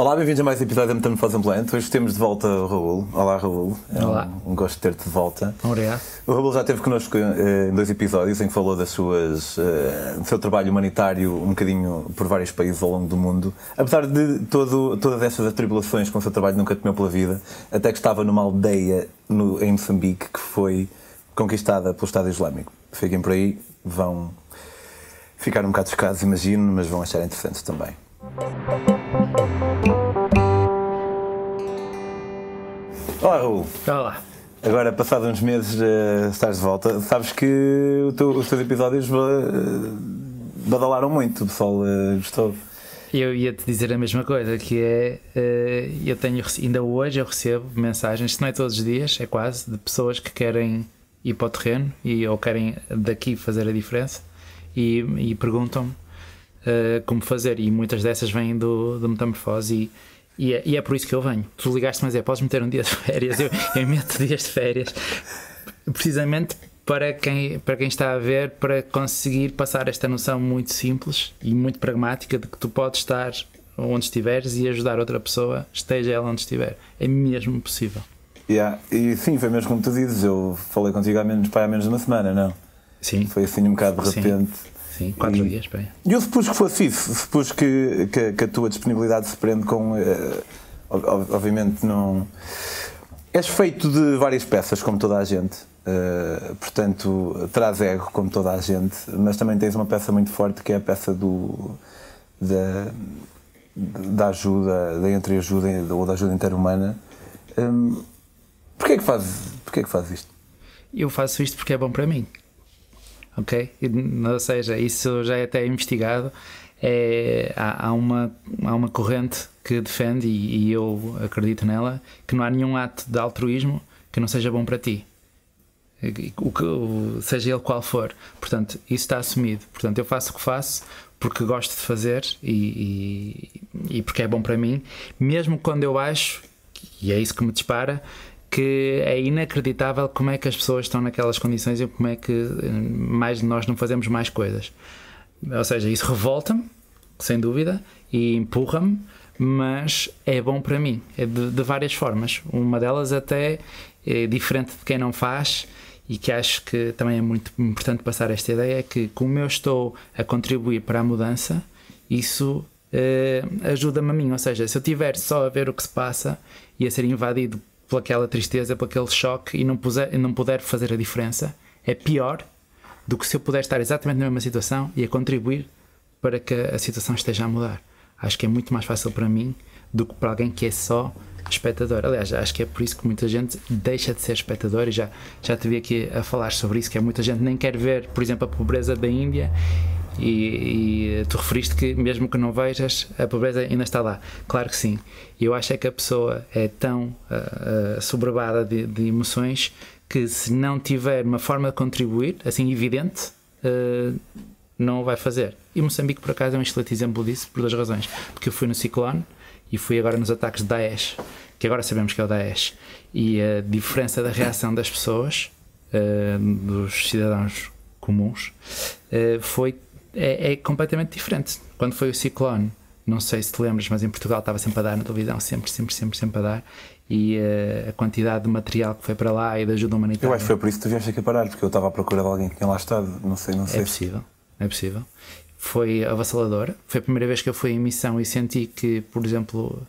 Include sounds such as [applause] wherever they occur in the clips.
Olá, bem-vindos a mais um episódio da Metamorfose Ambulante. Hoje temos de volta o Raul. Olá, Raul. É Olá. Um, um gosto de ter-te de volta. Obrigado. O Raul já esteve connosco eh, em dois episódios em que falou das suas, eh, do seu trabalho humanitário um bocadinho por vários países ao longo do mundo. Apesar de todo, todas essas atribulações com o seu trabalho nunca temeu pela vida, até que estava numa aldeia no, em Moçambique que foi conquistada pelo Estado Islâmico. Fiquem por aí, vão ficar um bocado chocados, imagino, mas vão achar interessantes também. Olá, Raul. Olá. Agora, passados uns meses, eh, estás de volta. Sabes que teu- os teus episódios eh, badalaram muito, o pessoal eh, gostou. Eu ia te dizer a mesma coisa, que é eh, eu tenho ainda hoje eu recebo mensagens, se não é todos os dias, é quase, de pessoas que querem ir para o terreno e, ou querem daqui fazer a diferença e, e perguntam-me eh, como fazer. E muitas dessas vêm do, do Metamorfose e, e, é, e é por isso que eu venho. Tu ligaste-me a dizer, podes meter um dia de férias, eu, eu meto dias de férias, precisamente para quem, para quem está a ver, para conseguir passar esta noção muito simples e muito pragmática de que tu podes estar onde estiveres e ajudar outra pessoa, esteja ela onde estiver. É mesmo possível. Yeah. E sim, foi mesmo como tu dizes, eu falei contigo há menos, pá, há menos de uma semana, não? Sim, Foi assim um bocado de repente. sim, quatro E- dias, bem. Eu supus que fosse isso, supus que, que, que a tua disponibilidade se prende com. ob- obviamente, não. És feito de várias peças, como toda a gente. eh, portanto, traz ego, como toda a gente, mas também tens uma peça muito forte que é a peça do. da, da ajuda, da entreajuda ou da ajuda interhumana. Hum, porquê, que fazes, porquê que fazes isto? Eu faço isto porque é bom para mim. Ok? Ou seja, isso já é até investigado. É, há, há uma, há uma corrente que defende, e, e eu acredito nela, que não há nenhum ato de altruísmo que não seja bom para ti. O que, seja ele qual for. Portanto, isso está assumido. Portanto, eu faço o que faço porque gosto de fazer e, e, e porque é bom para mim, mesmo quando eu acho, e é isso que me dispara, que é inacreditável como é que as pessoas estão naquelas condições e como é que eh, mais de nós não fazemos mais coisas. Ou seja, isso revolta-me, sem dúvida, e empurra-me, mas é bom para mim, é de, de várias formas. Uma delas até é diferente de quem não faz e que acho que também é muito importante passar esta ideia é que como eu estou a contribuir para a mudança, isso eh, ajuda-me a mim. Ou seja, se eu estiver só a ver o que se passa e a ser invadido por aquela tristeza, por aquele choque e não, puser, não puder fazer a diferença, é pior do que se eu puder estar exatamente na mesma situação e a contribuir para que a situação esteja a mudar. Acho que é muito mais fácil para mim do que para alguém que é só espectador. Aliás, acho que é por isso que muita gente deixa de ser espectador e já, já te vi aqui a falar sobre isso, que é muita gente nem quer ver, por exemplo, a pobreza da Índia e, e tu referiste que mesmo que não vejas, a pobreza ainda está lá. Claro que sim. Eu acho é que a pessoa é tão ah, ah, soberbada de, de emoções que se não tiver uma forma de contribuir, assim evidente, ah, não vai fazer. E Moçambique, por acaso, é um excelente exemplo disso, por duas razões. Porque eu fui no ciclone e fui agora nos ataques de Daesh, que agora sabemos que é o Daesh. E a diferença da reação das pessoas, eh, dos cidadãos comuns, foi, é, é completamente diferente. Quando foi o ciclone, não sei se te lembras, mas em Portugal estava sempre a dar na televisão, sempre, sempre, sempre, sempre a dar. E eh, a quantidade de material que foi para lá e de ajuda humanitária. Eu acho que foi por isso que tu vieste aqui a parar, porque eu estava à procura de alguém que tinha lá estado. Não sei, não sei. É possível, é possível. Foi avassaladora. Foi a primeira vez que eu fui em missão e senti que, por exemplo,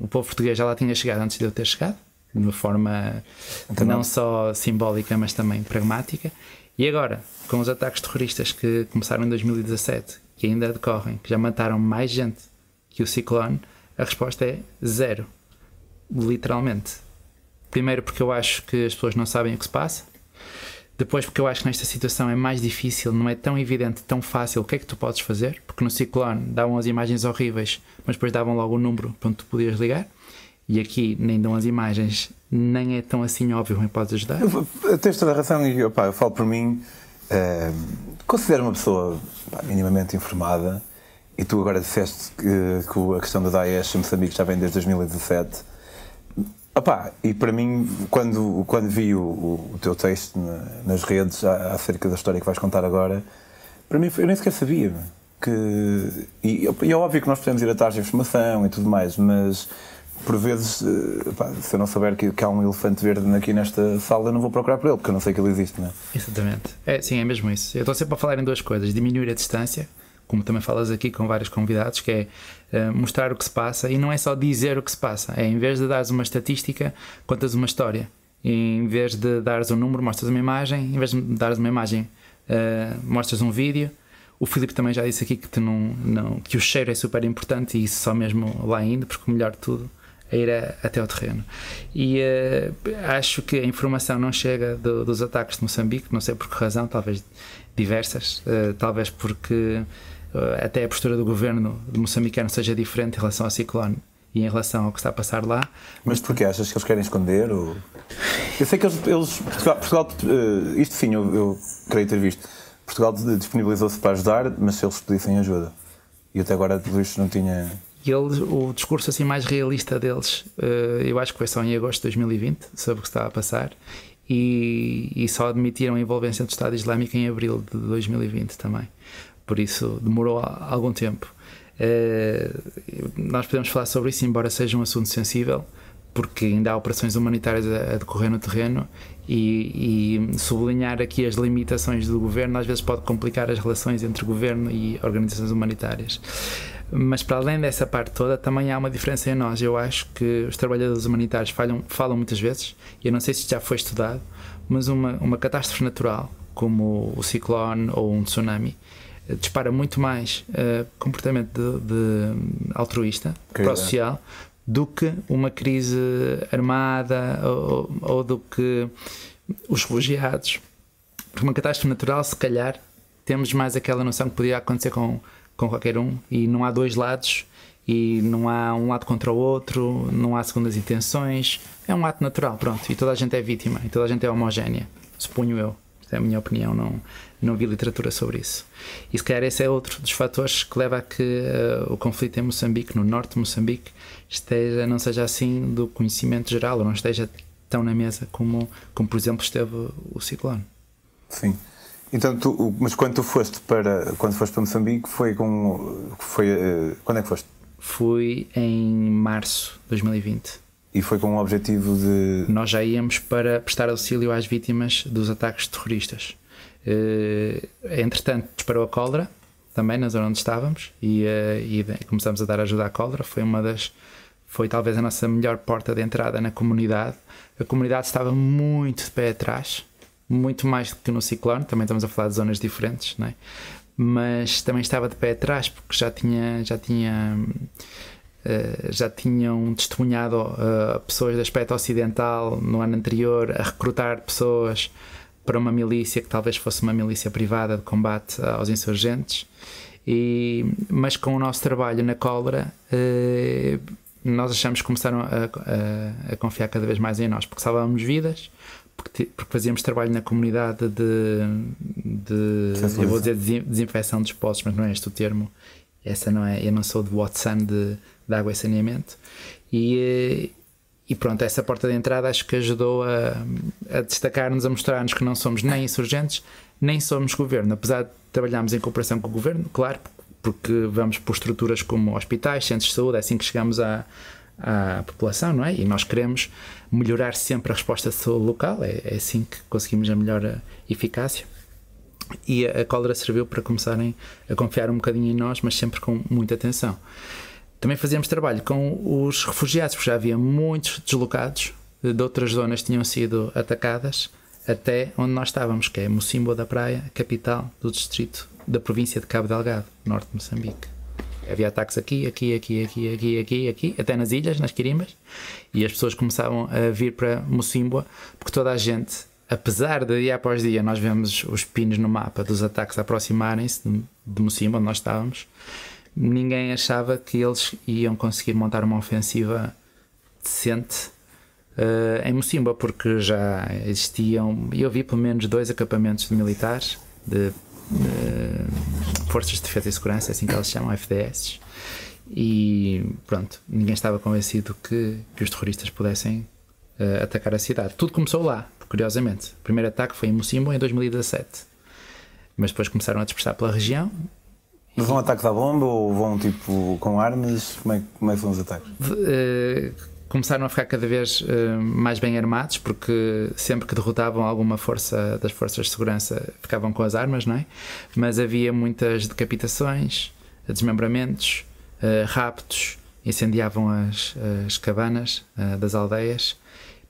o povo português já lá tinha chegado antes de eu ter chegado, de uma forma Então não- só simbólica, mas também pragmática. E agora, com os ataques terroristas que começaram em 2017 e ainda decorrem, que já mataram mais gente que o ciclone, a resposta é zero. Literalmente. Primeiro, porque eu acho que as pessoas não sabem o que se passa. Depois, porque eu acho que nesta situação é mais difícil, não é tão evidente, tão fácil o que é que tu podes fazer, porque no ciclone davam as imagens horríveis, mas depois davam logo o número para onde tu podias ligar, e aqui nem dão as imagens, nem é tão assim óbvio como podes ajudar. Tens toda a razão e opá, eu falo por mim. eh, considero uma pessoa pá, minimamente informada e tu agora disseste que, que a questão do Daesh em Moçambique já vem desde 2017. Opá, e para mim, quando, quando vi o, o- teu texto na- nas redes a- acerca da história que vais contar agora, para mim eu nem sequer sabia. que. E, e é óbvio que nós podemos ir atrás de informação e tudo mais, mas por vezes, eh, pá, se eu não souber que, que, há um elefante verde aqui nesta sala, eu não vou procurar por ele, porque eu não sei que ele existe, não é? Exatamente. É, sim, é mesmo isso. Eu estou sempre a falar em duas coisas: diminuir a distância, como também falas aqui com vários convidados, que é uh, mostrar o que se passa, e não é só dizer o que se passa, é em vez de dares uma estatística, contas uma história. E em vez de dares um número, mostras uma imagem, em vez de dares uma imagem, uh, mostras um vídeo. O Filipe também já disse aqui que, não, não, que o cheiro é super importante e isso só mesmo lá indo, porque o melhor de tudo a ir a, até ao terreno. E uh, acho que a informação não chega do, dos ataques de Moçambique, não sei por que razão, talvez diversas, uh, talvez porque uh, até a postura do governo moçambicano seja diferente em relação ao ciclone e em relação ao que está a passar lá. Mas porquê? Achas que eles querem esconder? Ou... Eu sei que eles. eles Portugal, Portugal isto sim, eu, eu creio ter visto. Portugal disponibilizou-se para ajudar, se eles pedissem ajuda. E até agora, tudo isto não tinha e o discurso assim mais realista deles, uh, eu acho que foi só em agosto de 2020, sobre o que estava a passar, e, e só admitiram a envolvência do Estado Islâmico em abril de 2020 também. Por isso demorou algum tempo. Uh, nós podemos falar sobre isso, embora seja um assunto sensível, porque ainda há operações humanitárias a decorrer no terreno e, e, sublinhar aqui as limitações do governo às vezes pode complicar as relações entre governo e organizações humanitárias. Mas para além dessa parte toda, também há uma diferença em nós. Eu acho que os trabalhadores humanitários falham, falam muitas vezes, e eu não sei se já foi estudado, mas uma, uma catástrofe natural, como o ciclone ou um tsunami, eh, dispara muito mais uh, comportamento de, de altruísta, pró-social, do que uma crise armada ou, ou do que os refugiados. Porque uma catástrofe natural, se calhar, temos mais aquela noção que podia acontecer com com qualquer um e não há dois lados e não há um lado contra o outro, não há segundas intenções. É um ato natural, pronto. E toda a gente é vítima e toda a gente é homogénea, suponho eu. é a minha opinião, não, não vi literatura sobre isso. E se calhar esse é outro dos fatores que leva a que uh, o conflito em Moçambique, no norte de Moçambique, esteja, não seja assim do conhecimento geral, ou não esteja tão na mesa como, como por exemplo, esteve o ciclone. Sim. Então, tu, mas quando tu foste para quando foste para Moçambique foi com foi uh, quando é que foste? Fui em março de 2020. E foi com o objetivo de nós já íamos para prestar auxílio às vítimas dos ataques terroristas. Uh, entretanto, disparou a cólera também na zona onde estávamos e, uh, e começamos a dar ajuda à cólera. Foi uma das foi talvez a nossa melhor porta de entrada na comunidade. A comunidade estava muito de pé atrás muito mais do que no ciclone, também estamos a falar de zonas diferentes, não é? mas também estava de pé atrás porque já tinha já tinha uh, já tinham testemunhado uh, pessoas do aspecto ocidental no ano anterior a recrutar pessoas para uma milícia que talvez fosse uma milícia privada de combate aos insurgentes e, mas com o nosso trabalho na cólera uh, nós achamos que começaram a, a, a, confiar cada vez mais em nós porque salvávamos vidas porque, porque fazíamos trabalho na comunidade de, de eu vou dizer desinfecção dos poços, mas não é este o termo. Essa não é, eu não sou de Watson de, de água e saneamento. E, e pronto, essa porta de entrada acho que ajudou a, a destacar-nos, a mostrar-nos que não somos nem insurgentes, nem somos governo. Apesar de trabalharmos em cooperação com o governo, claro, porque vamos por estruturas como hospitais, centros de saúde, é assim que chegamos à, à população, não é? E nós queremos melhorar sempre a resposta local, é, é assim que conseguimos a melhor eficácia. E a, a cólera serviu para começarem a confiar um bocadinho em nós, mas sempre com muita atenção. Também fazíamos trabalho com os refugiados, porque já havia muitos deslocados de outras zonas que tinham sido atacadas até onde nós estávamos, que é Mocimboa da Praia, capital do distrito da província de Cabo Delgado, norte de Moçambique. Havia ataques aqui, aqui, aqui, aqui, aqui, aqui, aqui, até nas ilhas, nas Quirimbas, e as pessoas começavam a vir para Mocimboa, porque toda a gente, apesar de dia após dia nós vemos os pinos no mapa dos ataques aproximarem-se de, de Mocimboa, onde nós estávamos, ninguém achava que eles iam conseguir montar uma ofensiva decente uh, em Mocimboa, porque já existiam, eu vi pelo menos dois acampamentos de militares, de Forças de Defesa e Segurança, é assim que elas se chamam, FDS. E pronto, ninguém estava convencido que, que os terroristas pudessem uh, atacar a cidade. Tudo começou lá, curiosamente. O primeiro ataque foi em Mocimbo em 2017. Mas depois começaram a dispersar pela região Mas vão ataques à bomba ou vão tipo com armas? Como é, como é que são os ataques? Uh, começaram a ficar cada vez uh, mais bem armados, porque sempre que derrotavam alguma força das forças de segurança ficavam com as armas, não é? Mas havia muitas decapitações, desmembramentos, uh, raptos, incendiavam as, as cabanas das aldeias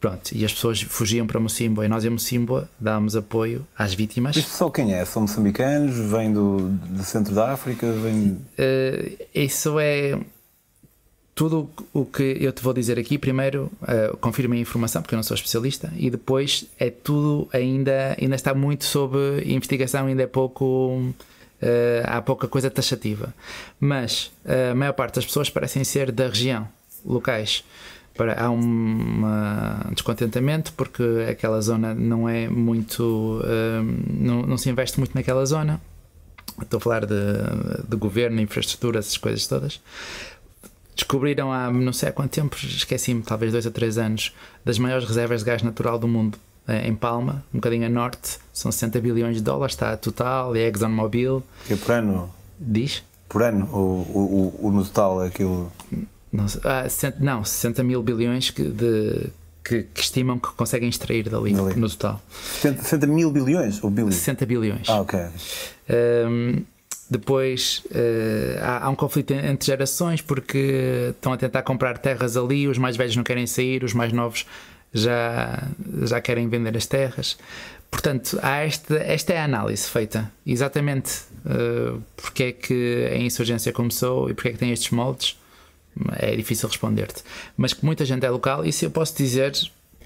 Pronto, e as pessoas fugiam para Mocimboa e nós em Mocimboa dávamos apoio às vítimas. Isto só quem é? São moçambicanos? Vêm do, do centro da África? Vem... Uh, isso é tudo o que eu te vou dizer aqui. Primeiro, uh, confirme a informação, porque eu não sou especialista, e depois é tudo ainda, ainda está muito sob investigação, ainda é pouco. Uh, há pouca coisa taxativa. Mas a maior parte das pessoas parecem ser da região, locais para, há um descontentamento porque aquela zona não é muito. Um, não, não, se investe muito naquela zona. Estou a falar de, de governo, infraestrutura, essas coisas todas. Descobriram há não sei há quanto tempo, esqueci-me, talvez dois ou três anos, das maiores reservas de gás natural do mundo eh, em Palma, um bocadinho a norte, são 60 bilhões de dólares, está a Total e a ExxonMobil. Que é por ano? Diz? Por ano, o, o, o no total aquilo. Não, ah, não 60 mil bilhões que, de, que, que, estimam que conseguem extrair dali, dali. no total. 60, 60 mil bilhões? Ou bilhões? 60 bilhões. Ah, ok. Um, depois uh, há, há, um conflito entre gerações porque estão a tentar comprar terras ali, os mais velhos não querem sair, os mais novos já, já querem vender as terras. Portanto, há esta, esta é a análise feita, exatamente uh, porque é que a insurgência começou e porque é que tem estes moldes é difícil responder-te. Mas que muita gente é local, isso eu posso dizer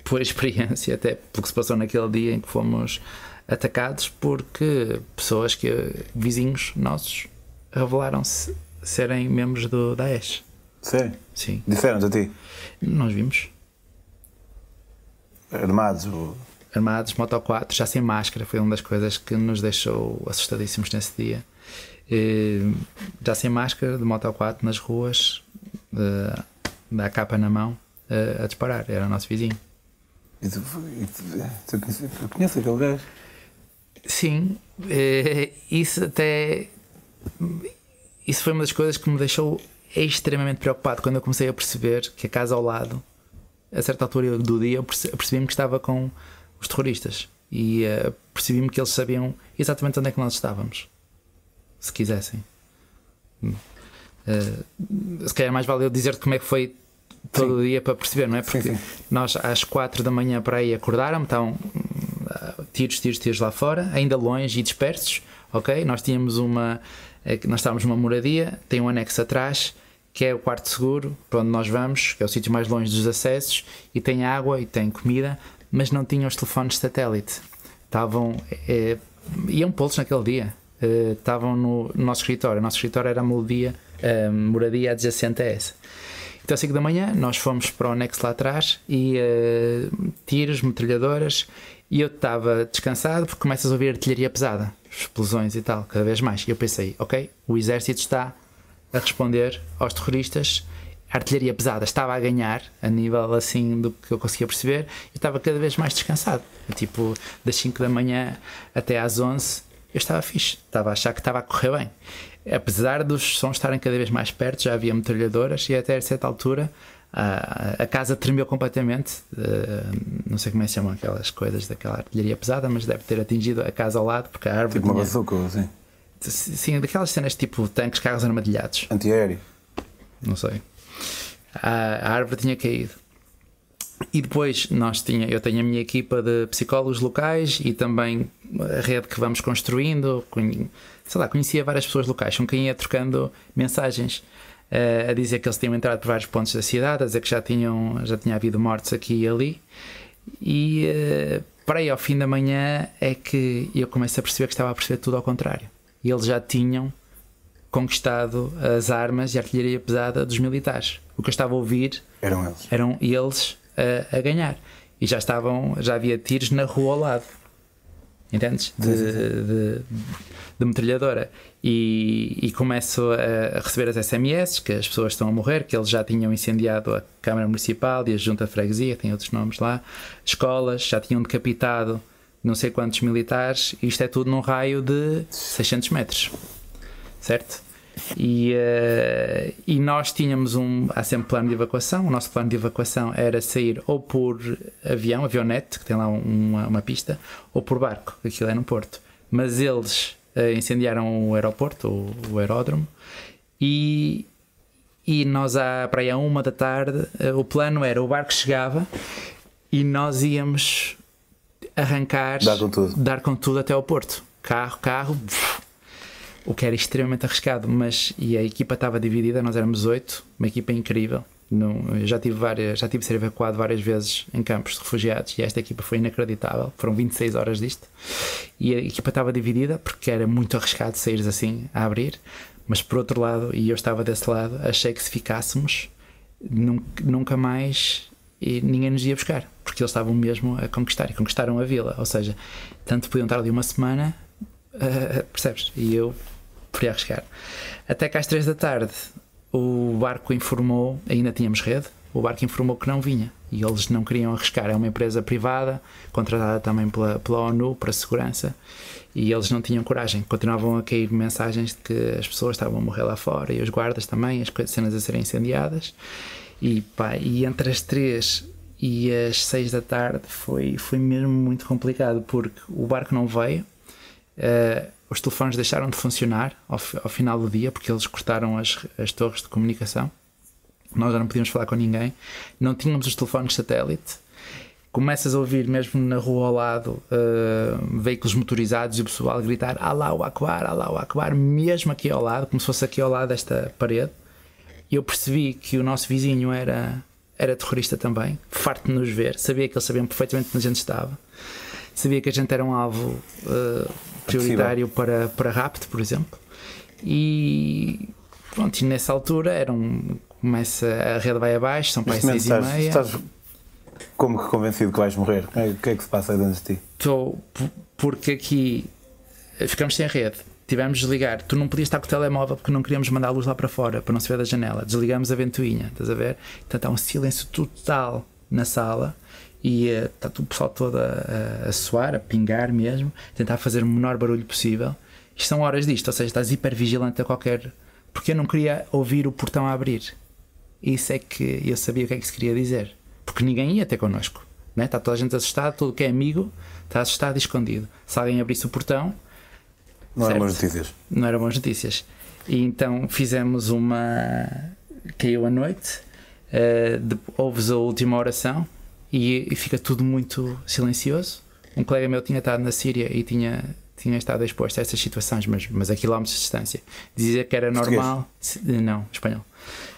por [laughs] experiência, até pelo que se passou naquele dia em que fomos atacados, porque pessoas que, vizinhos nossos, revelaram-se serem membros do Daesh. Sério? Sim. Disseram-te a ti? Nós vimos. Armados? Ou... Armados, Moto 4, já sem máscara, foi uma das coisas que nos deixou assustadíssimos nesse dia. E, já sem máscara, de Moto 4 nas ruas, da capa na mão a, a disparar. Era o nosso vizinho. E tu, e tu, tu conheces aquele gajo? Sim, eh, isso até. Isso foi uma das coisas que me deixou extremamente preocupado quando eu comecei a perceber que a casa ao lado, a certa altura do dia, eu percebi-me que estava com os terroristas e uh, percebi-me que eles sabiam exatamente onde é que nós estávamos, se quisessem. Uh, se calhar mais vale eu dizer-te como é que foi todo sim. o dia para perceber, não é? Porque sim, sim. nós às quatro da manhã para aí acordaram, então tiros, tiros, tiros lá fora, ainda longe e dispersos, ok? Nós tínhamos uma, eh, nós estávamos numa moradia, tem um anexo atrás que é o quarto seguro para onde nós vamos, que é o sítio mais longe dos acessos, e tem água e tem comida, mas não tinham os telefones de satélite. Estavam. É, iam polos naquele dia. estavam no, no, nosso escritório. O nosso escritório era a melodia a moradia adjacente a essa. Então, às 5 da manhã, nós fomos para o anexo lá atrás e uh, tiros, metralhadoras. E eu estava descansado porque começas a ouvir artilharia pesada, explosões e tal, cada vez mais. E eu pensei, ok, o exército está a responder aos terroristas. A artilharia pesada estava a ganhar, a nível assim do que eu conseguia perceber, e estava cada vez mais descansado. Tipo, das 5 da manhã até às 11, eu estava fixe, estava a achar que estava a correr bem apesar dos sons estarem cada vez mais perto, já havia metralhadoras e até a certa altura a, a casa tremeu completamente. Uh, não sei como é que se chamam aquelas coisas daquela artilharia pesada, mas deve ter atingido a casa ao lado porque a árvore. Tipo tinha... uma bazuca, sim. Sim, daquelas cenas tipo tanques, carros armadilhados. Antiaéreo. Não sei. A, a árvore tinha caído. E depois nós tinha, eu tenho a minha equipa de psicólogos locais e também a rede que vamos construindo. Sei lá, conhecia várias pessoas locais com quem ia trocando mensagens uh, a dizer que eles tinham entrado por vários pontos da cidade, a dizer que já, tinham, já tinha havido mortes aqui e ali. E uh, para aí ao fim da manhã é que eu comecei a perceber que estava a perceber tudo ao contrário. E eles já tinham conquistado as armas e a artilharia pesada dos militares. O que eu estava a ouvir eram eles, eram eles a, a ganhar. E já estavam, já havia tiros na rua ao lado. Entendes? De, de, de metralhadora. E, e começo a, a, receber as SMS que as pessoas estão a morrer, que eles já tinham incendiado a Câmara Municipal e a Junta de Freguesia, tem outros nomes lá, escolas, já tinham decapitado não sei quantos militares, e isto é tudo num raio de 600 metros. Certo? E, uh, e nós tínhamos um. Há sempre plano de evacuação. O nosso plano de evacuação era sair ou por avião, avionete, que tem lá uma, uma pista, ou por barco, aquilo é no Porto. Mas eles uh, incendiaram o aeroporto, o, o aeródromo, e, e nós, à, para aí à uma da tarde, uh, o plano era: o barco chegava e nós íamos arrancar, dar com tudo, dar com tudo até ao Porto. Carro, carro, o que era extremamente arriscado, mas e a equipa estava dividida, nós éramos oito, uma equipa incrível. eu já tive várias, já tive ser evacuado várias vezes em campos de refugiados e esta equipa foi inacreditável. Foram 26 horas disto e a equipa estava dividida porque era muito arriscado sair assim a abrir. Mas por outro lado, e eu estava desse lado, achei que se ficássemos nunca mais e ninguém nos ia buscar, porque eles estavam mesmo a conquistar e conquistaram a vila. Ou seja, tanto podiam estar ali uma semana, uh, percebes? E eu preferia arriscar. Até que às três da tarde o barco informou, ainda tínhamos rede, o barco informou que não vinha e eles não queriam arriscar. É uma empresa privada, contratada também pela, pela ONU para segurança, e eles não tinham coragem. Continuavam a cair mensagens de que as pessoas estavam a morrer lá fora e os guardas também, as cenas a serem incendiadas. E, pá, e entre as três e as seis da tarde foi, foi mesmo muito complicado porque o barco não veio. Uh, os telefones deixaram de funcionar ao, ao, final do dia porque eles cortaram as, as torres de comunicação. Nós já não podíamos falar com ninguém. Não tínhamos os telefones satélite. Começas a ouvir mesmo na rua ao lado uh, veículos motorizados e o pessoal a gritar Allahu Akbar, Allahu Akbar, mesmo aqui ao lado, como se fosse aqui ao lado desta parede. Eu percebi que o nosso vizinho era, era terrorista também, farto de nos ver, sabia que eles sabiam perfeitamente onde a gente estava, sabia que a gente era um alvo uh, prioritário para, para rapto, por exemplo. E pronto, e nessa altura era um, começa, a rede vai abaixo, são para seis estás, e meia. Estás como que convencido que vais morrer? O que é que se passa dentro de ti? Estou, porque aqui ficamos sem rede. Tivemos de desligar. Tu não podias estar com o telemóvel porque não queríamos mandar a luz lá para fora, para não se ver da janela. Desligamos a ventoinha, estás a ver? Então há um silêncio total na sala e está o pessoal todo a, a, a suar, a pingar mesmo, tentar fazer o menor barulho possível. Isto são horas disto, ou seja, estás hiper vigilante a qualquer. Porque eu não queria ouvir o portão a abrir. Isso é que eu sabia o que é que se queria dizer. Porque ninguém ia ter connosco. Né? Está toda a gente assustada, todo que é amigo está assustado e escondido. Se alguém abrisse o portão. Não eram boas notícias. Não eram boas notícias. E então fizemos uma. Caiu a noite, uh, houve a última oração e, e fica tudo muito silencioso. Um colega meu tinha estado na Síria e tinha tinha estado exposto a essas situações, mas, mas a quilómetros de distância. Dizia que era normal. Não, espanhol.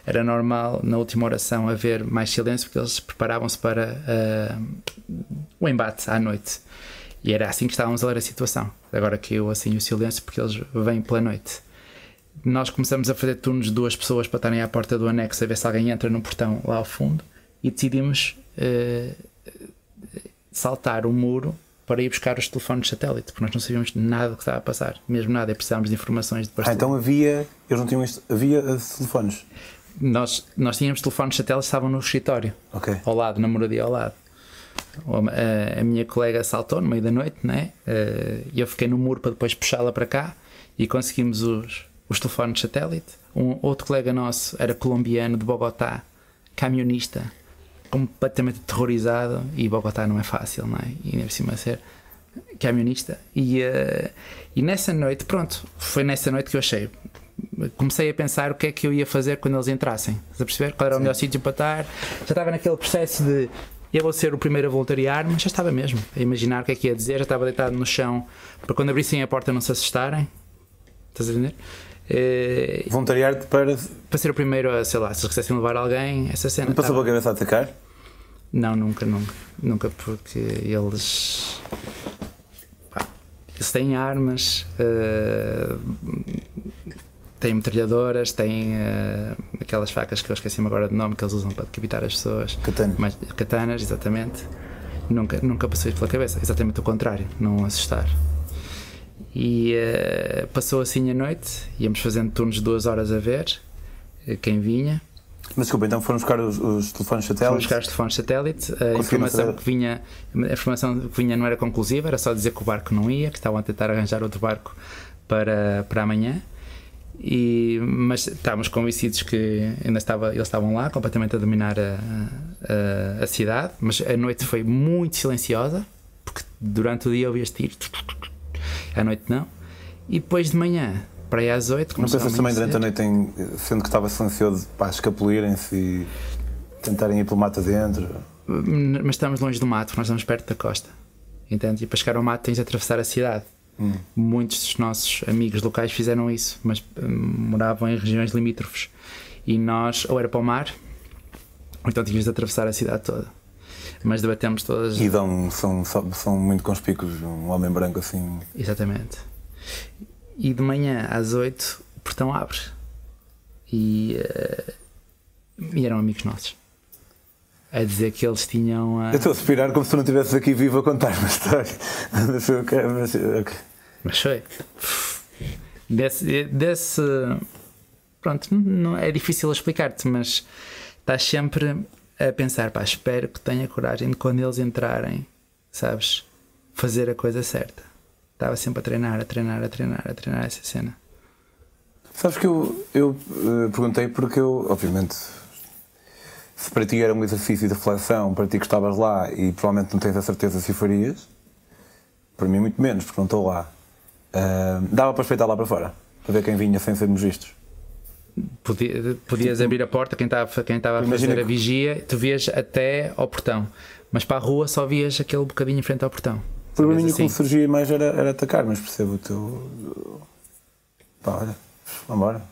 Era normal na última oração haver mais silêncio porque eles preparavam-se para uh, o embate à noite. E era assim que estávamos a ler a situação. Agora que eu assim o silêncio porque eles vêm pela noite. Nós começamos a fazer turnos de duas pessoas para estarem à porta do anexo a ver se alguém entra no portão lá ao fundo e decidimos uh, saltar o muro para ir buscar os telefones satélite, porque nós não sabíamos nada do que estava a passar, mesmo nada, precisávamos de informações de Ah, então havia, eles não tinham isto, havia uh, telefones? Nós, nós tínhamos telefones satélite estavam no escritório, okay. ao lado, na moradia ao lado. A, a, minha colega saltou no meio da noite, né? e eu fiquei no muro para depois puxá-la para cá e conseguimos os, os telefones satélite. Um outro colega nosso era colombiano de Bogotá, camionista, completamente terrorizado e Bogotá não é fácil, não é? E ainda por cima ser camionista. E, uh, e nessa noite, pronto, foi nessa noite que eu achei. Comecei a pensar o que é que eu ia fazer quando eles entrassem. Estás a perceber? Qual era o melhor sítio para estar? Já estava naquele processo de eu vou ser o primeiro a voluntariar, mas já estava mesmo a imaginar o que é que ia dizer. Já estava deitado no chão para quando abrissem a porta não se assustarem. Estás a entender? Uh, Voluntariar-te para. Para ser o primeiro a, sei lá, se quisessem levar alguém, essa cena. Não passou pela cabeça a atacar? Não, nunca, nunca. Nunca, porque eles. Pá, eles têm armas, uh, têm metralhadoras, têm uh, aquelas facas que eu esqueci-me agora de nome que eles usam para decapitar as pessoas. Katanas. Mas, katanas, exatamente. Nunca, nunca passou isso pela cabeça. Exatamente o contrário, não assustar. E uh, passou assim a noite, íamos fazendo turnos de duas horas a ver quem vinha. Mas desculpa, então foram buscar os, os telefones satélite? Foram buscar os telefones satélite. A informação, que vinha, a informação que vinha não era conclusiva, era só dizer que o barco não ia, que estavam a tentar arranjar outro barco para, para amanhã. E, mas estávamos convencidos que ainda estava, eles estavam lá, completamente a dominar a, a, a cidade. Mas a noite foi muito silenciosa, porque durante o dia ouvias tiros, à noite não. E depois de manhã, para aí às 8, Não pensas também durante a noite, em, sendo que estava silencioso, para escapulirem-se e tentarem ir pelo mato dentro? Mas estamos longe do mato, nós estamos perto da costa. Entende? E para chegar ao mato tens de atravessar a cidade. Hum. Muitos dos nossos amigos locais fizeram isso, mas hum, moravam em regiões limítrofes. E nós, ou era para o mar, ou então tinhas de atravessar a cidade toda. Mas debatemos todas. E dão, são, são são muito conspícuos, um homem branco assim. Exatamente. E de manhã às 8 o portão abre. E, eh, e eram amigos nossos. A dizer que eles tinham. a- Eu estou a suspirar como se tu não estivesses aqui vivo a contar uma história. [laughs] Mas eu quero- mas, ok. Mas foi. Desse, desse. Pronto, não, é difícil explicar-te, mas estás sempre a pensar, pá, espero que tenha coragem de quando eles entrarem, sabes, fazer a coisa certa. Estava sempre a treinar, a treinar, a treinar, a treinar essa cena. Sabes que eu, eu eh, perguntei porque eu, obviamente, se para ti era um exercício de reflexão, para ti que estavas lá e provavelmente não tens a certeza se o farias, para mim muito menos, porque não estou lá. Ah, dava para espreitar lá para fora, para ver quem vinha sem sermos vistos. Podia- podias abrir a porta, quem estava quem estava a fazer a que- vigia, tu vias até ao portão, mas para a rua só vias aquele bocadinho em frente ao portão. O que me assim. surgia mais era, era atacar, mas percebo o teu. Pá, olha, vambora.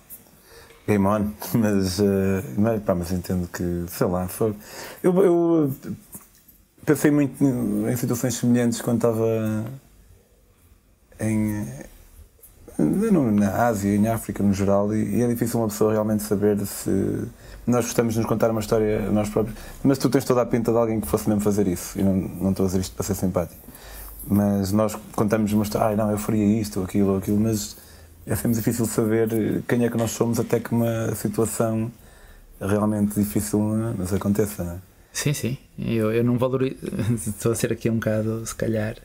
Game on. [laughs] Mas, eh, mas, pá, mas entendo que, sei lá, foi. Eu, eu pensei muito em situações semelhantes quando estava em. no- na Ásia e na África no geral, e, e é difícil uma pessoa realmente saber se. Nós gostamos de nos contar uma história nós próprios, mas tu tens toda a pinta de alguém que fosse mesmo fazer isso, e não, não estou a dizer isto para ser simpático. Mas nós contamos uma história, ai não, eu faria isto ou aquilo ou aquilo, mas é sempre difícil saber quem é que nós somos até que uma situação realmente difícil nos aconteça, não é? Sim, sim. Eu, eu não valorizo. [laughs] Estou a ser aqui um bocado, se calhar,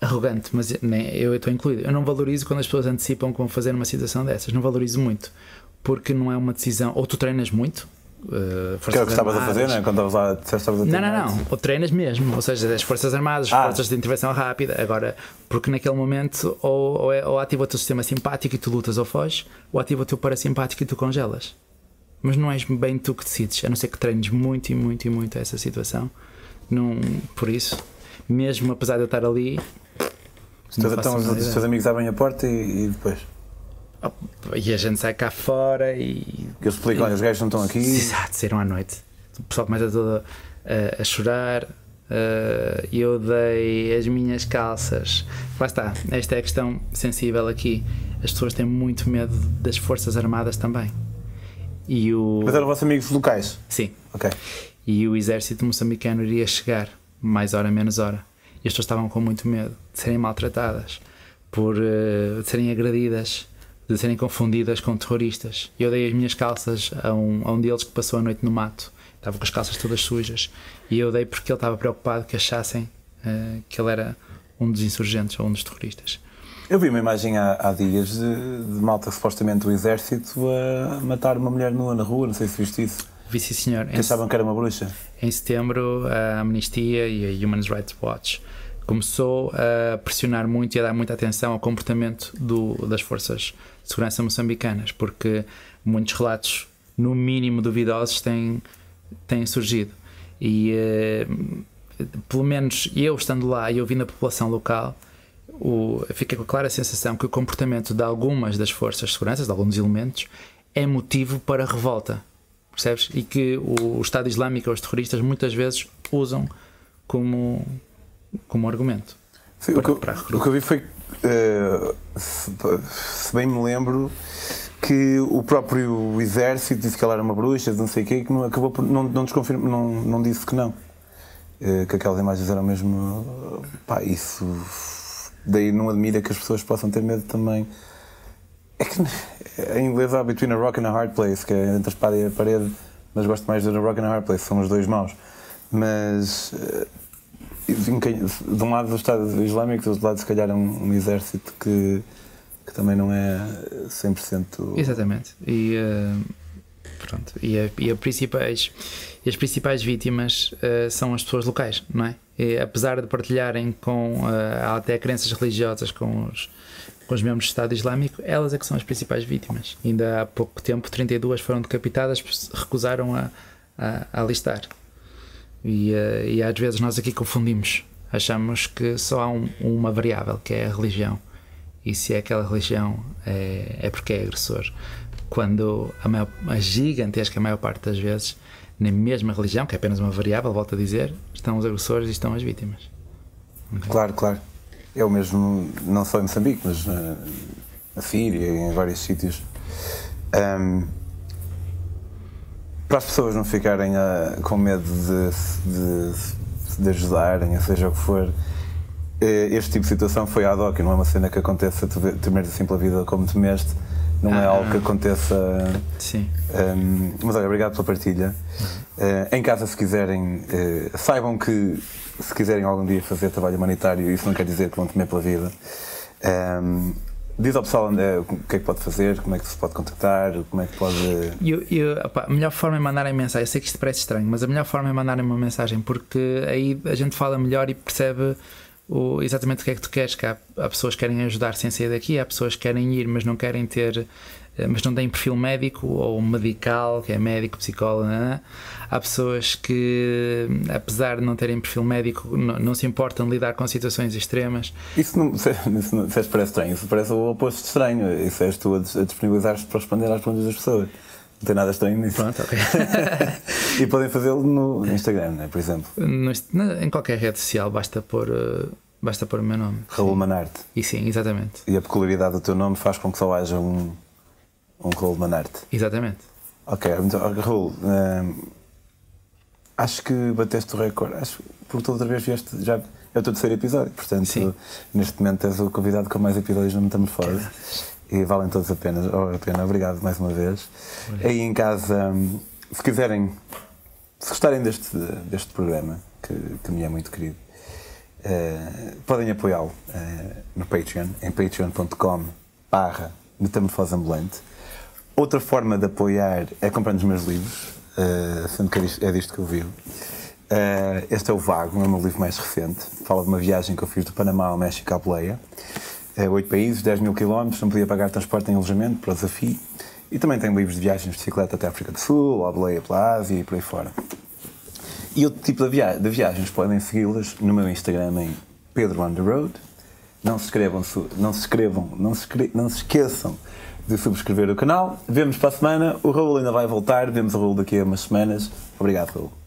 arrogante, mas nem, eu estou incluído. Eu não valorizo quando as pessoas antecipam vão fazer uma situação dessas. Não valorizo muito. Porque não é uma decisão. Ou tu treinas muito. Uh, Que era o que estavas a fazer, não é? Quando estavas lá, estavas a Não, treinar. não, não. Ou treinas mesmo, ou seja, as Forças Armadas, as Ah. Forças de Intervenção Rápida. Agora, porque naquele momento ou, ou, é- ou ativa o teu sistema simpático e tu lutas ou foges, ou ativa o teu parasimpático e tu congelas. Mas não és bem tu que decides, a não ser que treines muito e muito e muito essa situação. Não, por isso, mesmo apesar de eu estar ali, não faço então os teus amigos abrem a porta e, e depois. E a gente sai cá fora e Eles explicam, olha, os gajos não estão aqui. Exato, saíram à noite. O pessoal começa todo a, a chorar. E eu dei as minhas calças. Lá está, esta é a questão sensível aqui. As pessoas têm muito medo das Forças Armadas também. E o. Mas eram vossos amigos locais. Sim. Ok. E o exército moçambicano iria chegar, mais hora, menos hora. E as pessoas estavam com muito medo de serem maltratadas, por eh, de serem agredidas, de serem confundidas com terroristas. Eu dei as minhas calças a um, a um deles que passou a noite no mato. Estava com as calças todas sujas. E eu dei porque ele estava preocupado que achassem eh, que ele era um dos insurgentes ou um dos terroristas. Eu vi uma imagem há, há dias de, de malta, supostamente do exército, a matar uma mulher nua na rua, não sei se viste isso. Vi sim, senhor. Que achavam que era uma bruxa. Em setembro, a Amnistia e a Human Rights Watch começou a pressionar muito e a dar muita atenção ao comportamento do- das forças de segurança moçambicanas, porque muitos relatos, no mínimo duvidosos, têm, têm surgido. E eh, pelo menos eu estando lá e ouvindo a população local, o, fica com a clara sensação que o comportamento de algumas das forças de segurança, de alguns elementos, é motivo para revolta. Percebes? E que o Estado Islâmico ou os terroristas muitas vezes usam como, como argumento. Sim, o, que, eu- para o que eu vi foi, eh, se, se bem me lembro, que o próprio exército disse que ela era uma bruxa, não sei o quê, que não, acabou por, não, não, desconfirma, não, não disse que não. Eh, que aquelas imagens eram mesmo. Pá, isso. Daí não admira que as pessoas possam ter medo também. É que em inglês há Between a Rock and a Hard Place, que é entre a espada e a parede, mas gosto mais de A Rock and a Hard Place, são os dois maus. Mas. De um lado do Estado Islâmico, do outro lado, se calhar, um, um exército que, que também não é 100%. Exatamente. E, uh, pronto, e, a, e, a principais, as principais vítimas uh, são as pessoas locais, não é? E, apesar de partilharem com uh, até crenças religiosas com os, com os membros do Estado Islâmico, elas é que são as principais vítimas. Ainda há pouco tempo, 32 foram decapitadas, recusaram a, a, a alistar. E, uh, e às vezes nós aqui confundimos. Achamos que só há um, uma variável, que é a religião. E se é aquela religião, é, é porque é agressor. Quando a, maior, a gigantesca maior parte das vezes, na mesma religião, que é apenas uma variável, volto a dizer, estão os agressores e estão as vítimas. Okay? Claro, claro. O mesmo, não só em Moçambique, mas na, na Síria em vários sítios. Um, para as pessoas não ficarem uh, com medo de, de, de ajudarem, seja o que for, eh, este tipo de situação foi ad hoc, não é uma cena que aconteça, temer assim pela vida como temeste, não é ah, é algo que aconteça. Sim. Um, mas olha, obrigado pela partilha. Uh, em casa, se quiserem, uh, saibam que se quiserem algum dia fazer trabalho humanitário, isso não quer dizer que vão temer pela vida. Um, Diz ao pessoal é, o que é que pode fazer, como é que se pode contactar, como é que pode. Eu, eu, opa, a melhor forma é mandarem mensagem. Eu sei que isto parece estranho, mas a melhor forma é mandarem uma mensagem porque aí a gente fala melhor e percebe o, exatamente o que é que tu queres. Que há, há, pessoas que querem ajudar sem sair daqui, há pessoas que querem ir, mas não querem ter, eh, mas não têm perfil médico ou medical, que é médico, psicólogo. Não é? Há pessoas que, apesar de não terem perfil médico, não, não se importam de lidar com situações extremas. Isso não, [laughs] isso não parece estranho, isso parece o oposto de estranho. Isso és tu a disponibilizar-te para responder às perguntas das pessoas. Não tem nada estranho nisso. Pronto, ok. [laughs] e podem fazê-lo no Instagram, né, por exemplo. No, em qualquer rede social, basta pôr. Uh, basta pôr o meu nome. Raul Manarte. E sim, exatamente. E a peculiaridade do teu nome faz com que só haja um, um Raul Manarte. Exatamente. Ok, então, Raul, hum, acho que bateste o recorde. Acho que por outra vez vieste. Já é o teu terceiro episódio, portanto, sim. neste momento és o convidado com mais episódios no Metamorfose e valem todos a pena. A pena. Obrigado mais uma vez. Obrigado. Aí em casa, hum, se quiserem, se gostarem deste, deste programa, que, que me é muito querido, uh, podem apoiá-lo uh, no Patreon, em patreon.com barra metamorfose ambulante. Outra forma de apoiar é comprando os meus livros, uh, sendo que é disto, é disto que eu vivo. Uh, este é o Vago, é o meu livro mais recente. Fala de uma viagem que eu fiz do Panamá ao México à Boleia é, oito países, 10 mil quilómetros, não podia pagar transporte em alojamento para o desafio. E também tem livros de viagens de bicicleta até a África do Sul, a Boleia pela Ásia e por aí fora. E outro tipo de, via de viagens podem segui-las no meu Instagram em Pedro on the Road. Não se inscrevam, não se inscrevam, não se, não se esqueçam de subscrever o canal. Vemos para a semana. O Raul ainda vai voltar. Vemos o Raul daqui a umas semanas. Obrigado, Raul.